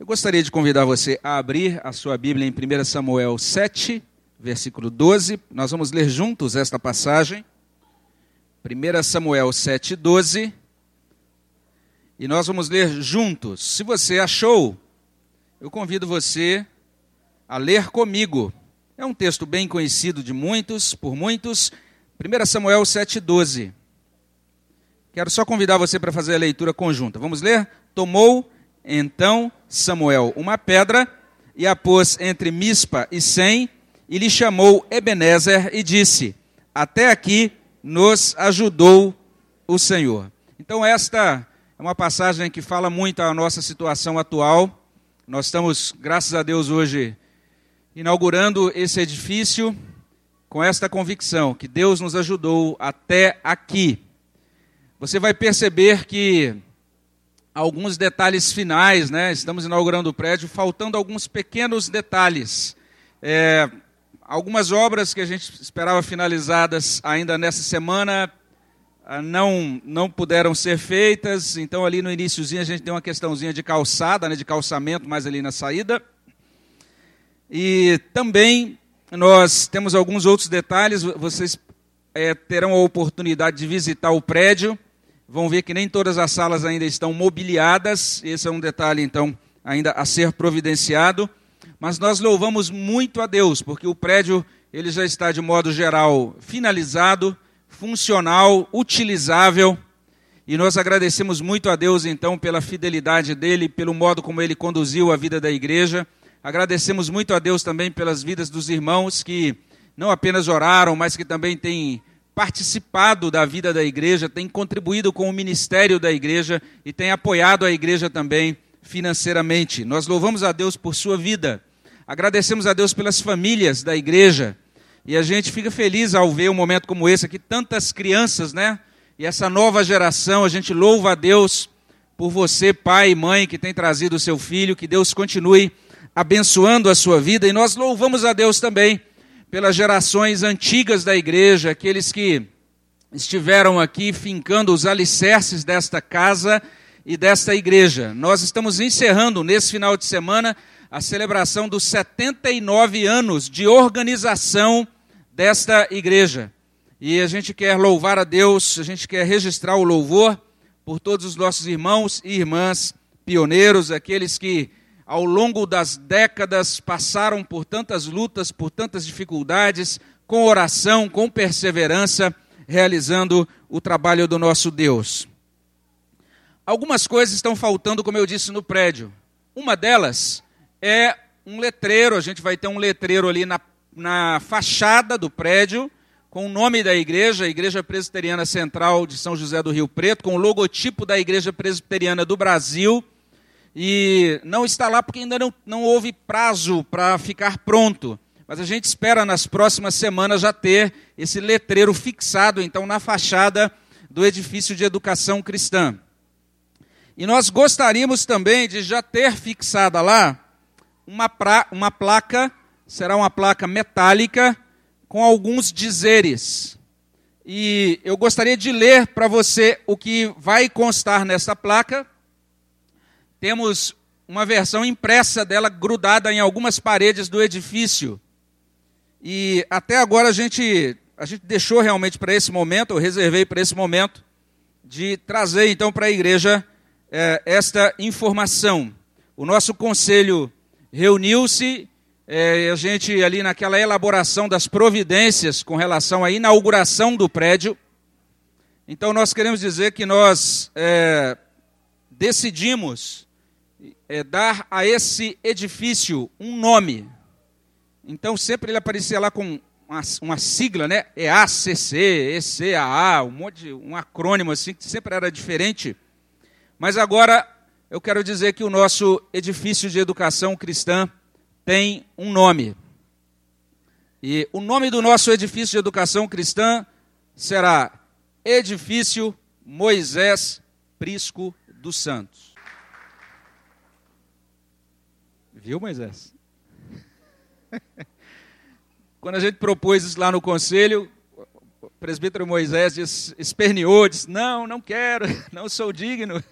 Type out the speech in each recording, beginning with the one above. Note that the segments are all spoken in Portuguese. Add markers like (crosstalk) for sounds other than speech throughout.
Eu gostaria de convidar você a abrir a sua Bíblia em 1 Samuel 7, versículo 12. Nós vamos ler juntos esta passagem. 1 Samuel 7, 12. E nós vamos ler juntos. Se você achou, eu convido você a ler comigo. É um texto bem conhecido de muitos, por muitos. 1 Samuel 7, 12. Quero só convidar você para fazer a leitura conjunta. Vamos ler? Tomou então Samuel uma pedra e a pôs entre Mispa e Sem e lhe chamou Ebenezer e disse: Até aqui nos ajudou o Senhor. Então, esta é uma passagem que fala muito a nossa situação atual. Nós estamos, graças a Deus, hoje inaugurando esse edifício com esta convicção que Deus nos ajudou até aqui você vai perceber que alguns detalhes finais, né? Estamos inaugurando o prédio, faltando alguns pequenos detalhes. É, algumas obras que a gente esperava finalizadas ainda nessa semana ah, não não puderam ser feitas. Então ali no iníciozinho a gente tem uma questãozinha de calçada, né? De calçamento, mais ali na saída. E também nós temos alguns outros detalhes. Vocês é, terão a oportunidade de visitar o prédio vão ver que nem todas as salas ainda estão mobiliadas. Esse é um detalhe, então, ainda a ser providenciado. Mas nós louvamos muito a Deus, porque o prédio ele já está, de modo geral, finalizado, funcional, utilizável. E nós agradecemos muito a Deus, então, pela fidelidade dele, pelo modo como ele conduziu a vida da igreja. Agradecemos muito a Deus também pelas vidas dos irmãos que não apenas oraram, mas que também têm participado da vida da igreja, tem contribuído com o ministério da igreja e tem apoiado a igreja também financeiramente. Nós louvamos a Deus por sua vida, agradecemos a Deus pelas famílias da igreja e a gente fica feliz ao ver um momento como esse aqui, tantas crianças, né? E essa nova geração, a gente louva a Deus por você, pai e mãe, que tem trazido o seu filho, que Deus continue abençoando a sua vida e nós louvamos a Deus também pelas gerações antigas da igreja, aqueles que estiveram aqui fincando os alicerces desta casa e desta igreja. Nós estamos encerrando nesse final de semana a celebração dos 79 anos de organização desta igreja. E a gente quer louvar a Deus, a gente quer registrar o louvor por todos os nossos irmãos e irmãs pioneiros, aqueles que ao longo das décadas passaram por tantas lutas, por tantas dificuldades, com oração, com perseverança, realizando o trabalho do nosso Deus. Algumas coisas estão faltando, como eu disse, no prédio. Uma delas é um letreiro, a gente vai ter um letreiro ali na, na fachada do prédio, com o nome da igreja, a Igreja Presbiteriana Central de São José do Rio Preto, com o logotipo da Igreja Presbiteriana do Brasil e não está lá porque ainda não, não houve prazo para ficar pronto. Mas a gente espera nas próximas semanas já ter esse letreiro fixado, então, na fachada do edifício de educação cristã. E nós gostaríamos também de já ter fixada lá uma, pra, uma placa, será uma placa metálica, com alguns dizeres. E eu gostaria de ler para você o que vai constar nessa placa, temos uma versão impressa dela grudada em algumas paredes do edifício. E até agora a gente, a gente deixou realmente para esse momento, eu reservei para esse momento, de trazer então para a igreja é, esta informação. O nosso conselho reuniu-se, é, a gente ali naquela elaboração das providências com relação à inauguração do prédio. Então nós queremos dizer que nós é, decidimos é, dar a esse edifício um nome. Então sempre ele aparecia lá com uma, uma sigla, né? EACC, ECAA, um monte de, um acrônimo assim que sempre era diferente. Mas agora eu quero dizer que o nosso edifício de educação cristã tem um nome. E o nome do nosso edifício de educação cristã será Edifício Moisés Prisco dos Santos. Viu, Moisés? (laughs) Quando a gente propôs isso lá no conselho, o presbítero Moisés esperneou, disse: Não, não quero, (laughs) não sou digno.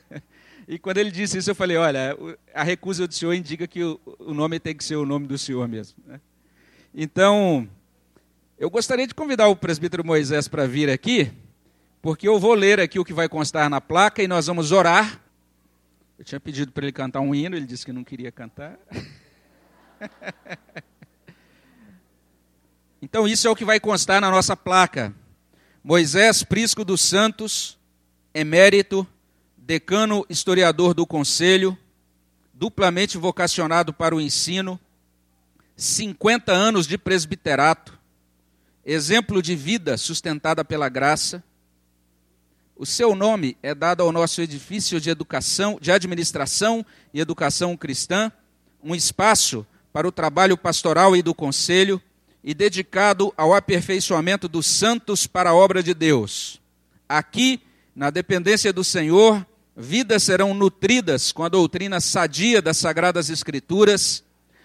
E quando ele disse isso, eu falei: olha, a recusa do senhor indica que o, nome tem que ser o nome do senhor mesmo. Né? Então, eu gostaria de convidar o presbítero Moisés para vir aqui, porque eu vou ler aqui o que vai constar na placa e nós vamos orar. Eu tinha pedido para ele cantar um hino, ele disse que não queria cantar. (laughs) então, isso é o que vai constar na nossa placa. Moisés Prisco dos Santos, emérito, decano historiador do Conselho, duplamente vocacionado para o ensino, 50 anos de presbiterato, exemplo de vida sustentada pela graça. O seu nome é dado ao nosso edifício de educação, de administração e educação cristã, um espaço para o trabalho pastoral e do conselho, e dedicado ao aperfeiçoamento dos santos para a obra de Deus. Aqui, na dependência do Senhor, vidas serão nutridas com a doutrina sadia das Sagradas Escrituras,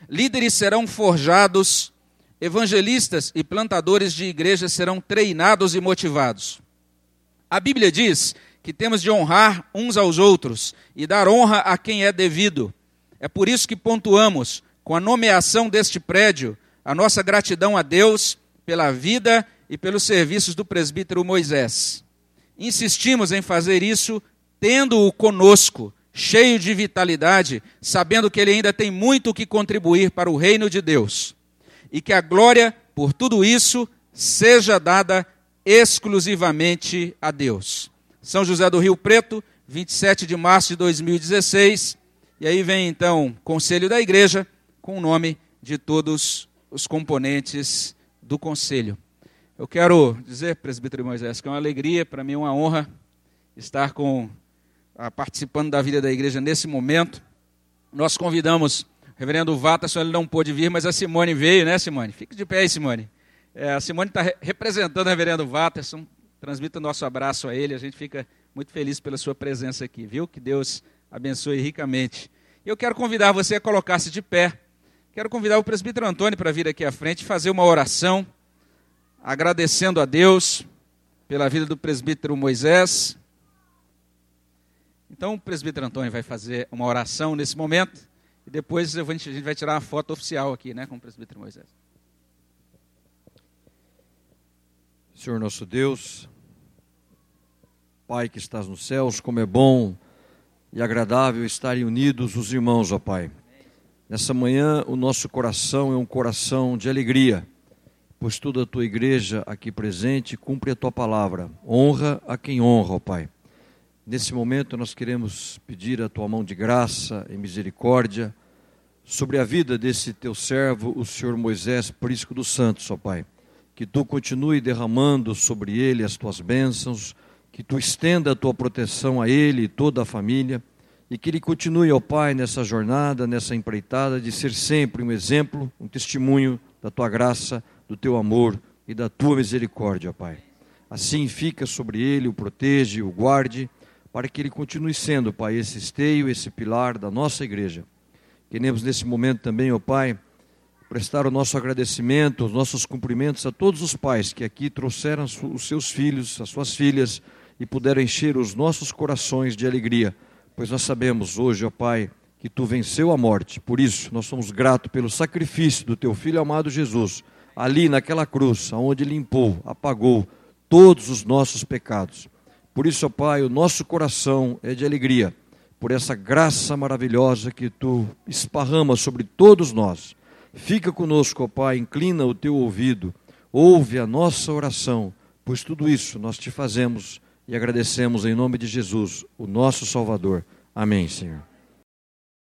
líderes serão forjados, evangelistas e plantadores de igrejas serão treinados e motivados. A Bíblia diz que temos de honrar uns aos outros e dar honra a quem é devido. É por isso que pontuamos, com a nomeação deste prédio, a nossa gratidão a Deus pela vida e pelos serviços do presbítero Moisés. Insistimos em fazer isso tendo-o conosco, cheio de vitalidade, sabendo que ele ainda tem muito que contribuir para o reino de Deus. E que a glória por tudo isso seja dada exclusivamente a Deus. São José do Rio Preto, 27 de março de 2016. E aí vem então Conselho da Igreja, com o nome de todos os componentes do conselho. Eu quero dizer, presbítero Moisés, que é uma alegria, para mim é uma honra estar com, ah, participando da vida da igreja nesse momento. Nós convidamos o reverendo Vatas, ele não pôde vir, mas a Simone veio, né, Simone? Fique de pé aí, Simone. É, a Simone está re representando o reverendo Watterson, transmita o nosso abraço a ele, a gente fica muito feliz pela sua presença aqui, viu? Que Deus abençoe ricamente. Eu quero convidar você a colocar-se de pé Quero convidar o presbítero Antônio para vir aqui à frente e fazer uma oração, agradecendo a Deus pela vida do presbítero Moisés. Então, o presbítero Antônio vai fazer uma oração nesse momento e depois a gente vai tirar uma foto oficial aqui, né, com o presbítero Moisés. Senhor nosso Deus, Pai que estás nos céus, como é bom e agradável estarem unidos os irmãos, ó Pai. Nessa manhã, o nosso coração é um coração de alegria, pois toda a tua igreja aqui presente cumpre a tua palavra. Honra a quem honra, ó Pai. Nesse momento, nós queremos pedir a tua mão de graça e misericórdia sobre a vida desse teu servo, o Senhor Moisés Prisco dos Santos, ó Pai. Que tu continue derramando sobre ele as tuas bênçãos, que tu estenda a tua proteção a ele e toda a família e que ele continue, ó Pai, nessa jornada, nessa empreitada, de ser sempre um exemplo, um testemunho da tua graça, do teu amor e da tua misericórdia, Pai. Assim fica sobre ele, o protege, o guarde, para que ele continue sendo, Pai, esse esteio, esse pilar da nossa igreja. Queremos nesse momento também, ó Pai, prestar o nosso agradecimento, os nossos cumprimentos a todos os pais que aqui trouxeram os seus filhos, as suas filhas e puderam encher os nossos corações de alegria pois nós sabemos hoje, ó Pai, que tu venceu a morte. Por isso, nós somos gratos pelo sacrifício do teu filho amado Jesus, ali naquela cruz, onde limpou, apagou todos os nossos pecados. Por isso, ó Pai, o nosso coração é de alegria por essa graça maravilhosa que tu esparrama sobre todos nós. Fica conosco, ó Pai, inclina o teu ouvido, ouve a nossa oração, pois tudo isso nós te fazemos e agradecemos em nome de Jesus, o nosso Salvador. Amém, Senhor.